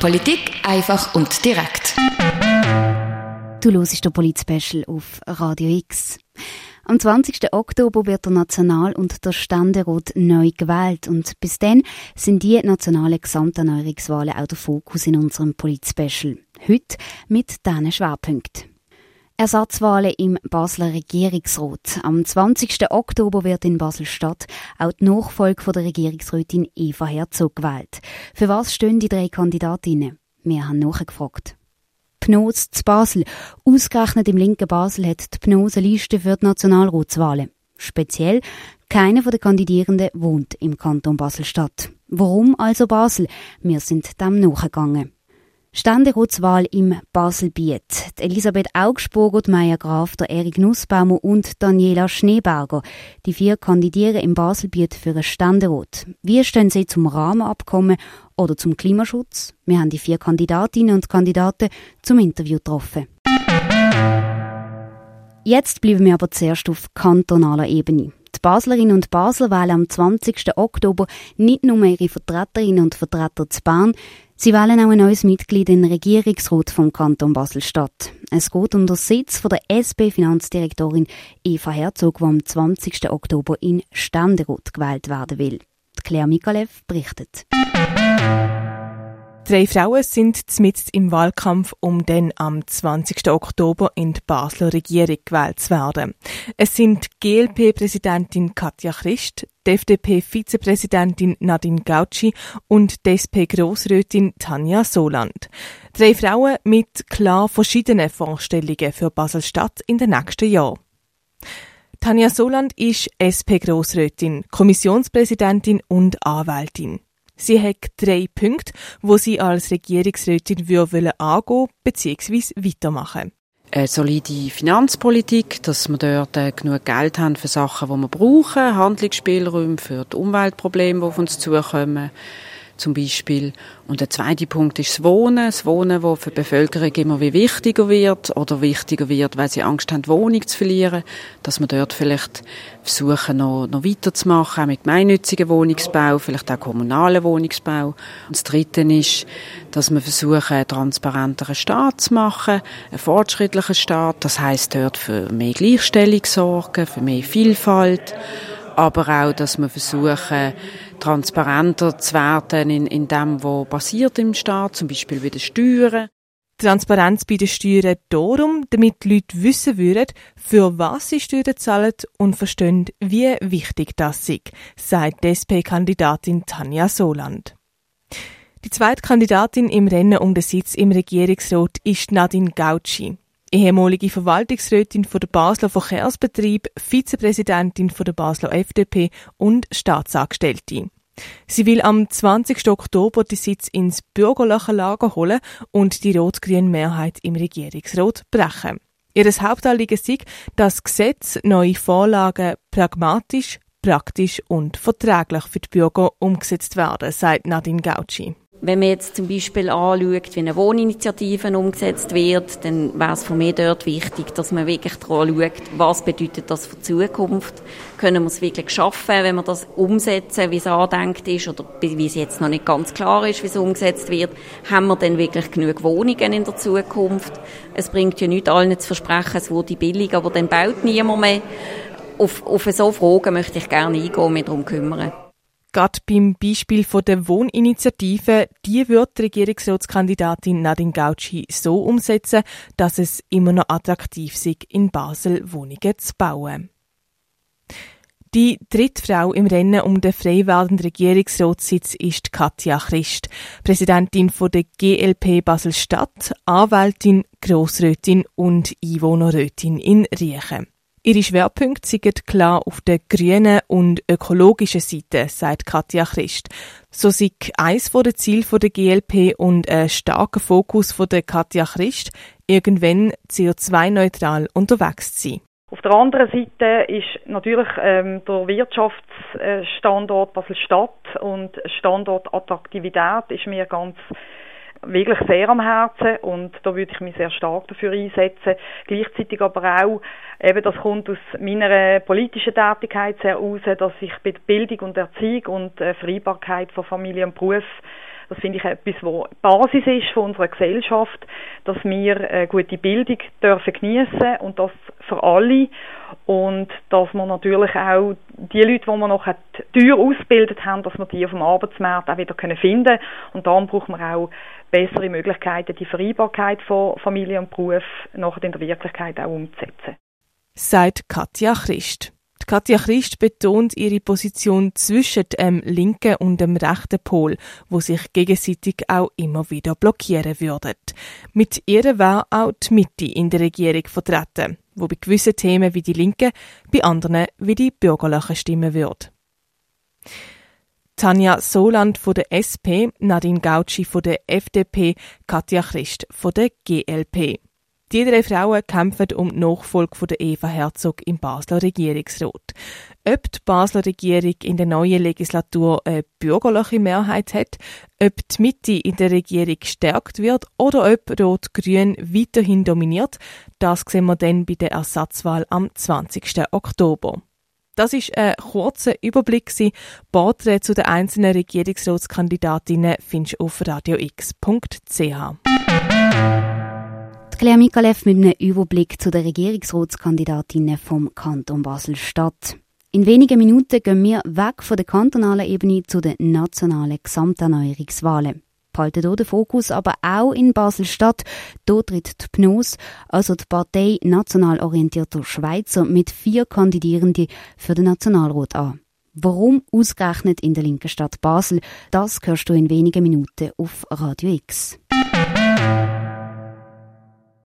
Politik einfach und direkt. Du hörst den Polit-Special auf Radio X. Am 20. Oktober wird der National- und der Ständerat neu gewählt und bis dann sind die nationalen Gesamterneuerungswahlen auch der Fokus in unserem Polit-Special. Heute mit diesen Schwerpunkten. Ersatzwahlen im Basler Regierungsrat. Am 20. Oktober wird in Basel-Stadt auch die Nachfolge von der Regierungsrätin Eva Herzog gewählt. Für was stehen die drei Kandidatinnen? Wir haben nachgefragt. Pnos zu Basel. Ausgerechnet im linken Basel hat die Pnos eine Liste für die Nationalratswahlen. Speziell, keiner der Kandidierenden wohnt im Kanton Basel-Stadt. Warum also Basel? Wir sind dem nachgegangen. Ständeratswahl im Baselbiet. Elisabeth Augsburger, Meier Graf, der Erik Nussbaumer und Daniela Schneeberger. Die vier kandidieren im Baselbiet für ein Ständerat. Wie stehen sie zum Rahmenabkommen oder zum Klimaschutz? Wir haben die vier Kandidatinnen und Kandidaten zum Interview getroffen. Jetzt bleiben wir aber zuerst auf kantonaler Ebene. Die Baslerinnen und Basler wählen am 20. Oktober nicht nur ihre Vertreterinnen und Vertreter zu Bern, Sie wählen auch ein neues Mitglied in den Regierungsrat vom Kanton Basel-Stadt. Es geht um den Sitz von der SP-Finanzdirektorin Eva Herzog, die am 20. Oktober in Ständerat gewählt werden will. Claire Mikalev berichtet. Drei Frauen sind mitten im Wahlkampf, um dann am 20. Oktober in die Basler Regierung gewählt zu werden. Es sind GLP-Präsidentin Katja Christ, FDP-Vizepräsidentin Nadine Gauci und die SP-Grossrätin Tanja Soland. Drei Frauen mit klar verschiedenen Vorstellungen für Basel-Stadt in den nächsten Jahren. Tanja Soland ist SP-Grossrätin, Kommissionspräsidentin und Anwältin. Sie hat drei Punkte, wo sie als Regierungsrätin angehen bzw. weitermachen eine solide Finanzpolitik, dass wir dort äh, genug Geld haben für Sachen, die wir brauchen, Handlungsspielräume für die Umweltprobleme, die auf uns zukommen zum Beispiel. Und der zweite Punkt ist das Wohnen. Das Wohnen, das für die Bevölkerung immer wie wichtiger wird oder wichtiger wird, weil sie Angst haben, Wohnung zu verlieren. Dass wir dort vielleicht versuchen, noch, noch weiterzumachen, auch mit gemeinnützigen Wohnungsbau, vielleicht auch kommunalen Wohnungsbau. Und das dritte ist, dass wir versuchen, einen transparenteren Staat zu machen, einen fortschrittlichen Staat. Das heißt dort für mehr Gleichstellung sorgen, für mehr Vielfalt aber auch, dass wir versuchen, transparenter zu werden in, in dem, was passiert im Staat, zum Beispiel bei den Steuern. Transparenz bei den Steuern darum, damit die Leute wissen würden, für was sie Steuern zahlen und verstehen, wie wichtig das ist, sagt die SP-Kandidatin Tanja Soland. Die zweite Kandidatin im Rennen um den Sitz im Regierungsrat ist Nadine Gauci ehemalige Verwaltungsrätin von der Basler Verkehrsbetrieb, Vizepräsidentin von der Basler FDP und Staatsangestellte. Sie will am 20. Oktober die Sitz ins bürgerliche Lager holen und die rot-grüne Mehrheit im Regierungsrat brechen. Ihres Hauptanliegen ist, dass Gesetz neue Vorlagen pragmatisch, praktisch und verträglich für die Bürger umgesetzt werden, sagt Nadine Gauci. Wenn man jetzt zum Beispiel anschaut, wie eine Wohninitiative umgesetzt wird, dann wäre es von mir dort wichtig, dass man wirklich daran schaut, was bedeutet das für die Zukunft. Können wir es wirklich schaffen, wenn wir das umsetzen, wie es andenkt ist, oder wie es jetzt noch nicht ganz klar ist, wie es umgesetzt wird, haben wir dann wirklich genug Wohnungen in der Zukunft? Es bringt ja nicht allen zu versprechen, es wurde billig, aber dann baut niemand mehr. Auf, auf so Fragen möchte ich gerne eingehen und mich darum kümmern. Gerade beim Beispiel von der Wohninitiative, die wird die Regierungsratskandidatin Nadine Gauci so umsetzen, dass es immer noch attraktiv ist, in Basel Wohnungen zu bauen. Die dritte Frau im Rennen um den frei werdenden Regierungsratssitz ist Katja Christ, Präsidentin der GLP Basel-Stadt, Anwältin, Grossrätin und Einwohnerrätin in Riechen. Ihre Schwerpunkte sind klar auf der grünen und ökologischen Seite, sagt Katja Christ. So sieht eins der Ziele der GLP und ein starker Fokus von der Katja Christ, irgendwann CO2-neutral unterwegs zu sein. Auf der anderen Seite ist natürlich ähm, der Wirtschaftsstandort Basel-Stadt und Standortattraktivität ist mir ganz wirklich sehr am Herzen und da würde ich mich sehr stark dafür einsetzen. Gleichzeitig aber auch, eben das kommt aus meiner politischen Tätigkeit sehr raus, dass ich bei Bildung und Erziehung und äh, Vereinbarkeit von Familie und Beruf das finde ich etwas, wo Basis ist von unserer Gesellschaft, dass wir eine gute Bildung dürfen genießen und das für alle und dass man natürlich auch die Leute, die wir noch teuer ausgebildet haben, dass wir die auf dem Arbeitsmarkt auch wieder finden können und dann braucht man auch bessere Möglichkeiten, die Vereinbarkeit von Familie und Beruf nachher in der Wirklichkeit auch umzusetzen. Sagt Katja Christ. Katja Christ betont ihre Position zwischen dem linken und dem rechten Pol, wo sich gegenseitig auch immer wieder blockieren würden. Mit ihr war auch die Mitte in der Regierung vertreten, wo bei gewissen Themen wie die Linke, bei anderen wie die Bürgerlichen stimmen würde. Tanja Soland von der SP, Nadine Gauci von der FDP, Katja Christ von der GLP. Die drei Frauen kämpfen um die Nachfolge von der Eva Herzog im Basler Regierungsrat. Ob die Basler Regierung in der neuen Legislatur eine bürgerliche Mehrheit hat, ob die Mitte in der Regierung gestärkt wird oder ob Rot-Grün weiterhin dominiert, das sehen wir dann bei der Ersatzwahl am 20. Oktober. Das ist ein kurzer Überblick. Porträts zu den einzelnen Regierungsratskandidatinnen findest du auf radiox.ch. Claire Mikalev mit einem Überblick zu den Regierungsratskandidatinnen vom Kanton Basel-Stadt. In wenigen Minuten gehen wir weg von der kantonalen Ebene zu den nationalen Gesamterneuerungswahlen. Behalten hier den Fokus aber auch in Basel-Stadt. Hier tritt die PNOS, also die Partei national orientierter Schweizer, mit vier Kandidierenden für den Nationalrat an. Warum ausgerechnet in der linken Stadt Basel? Das hörst du in wenigen Minuten auf Radio X.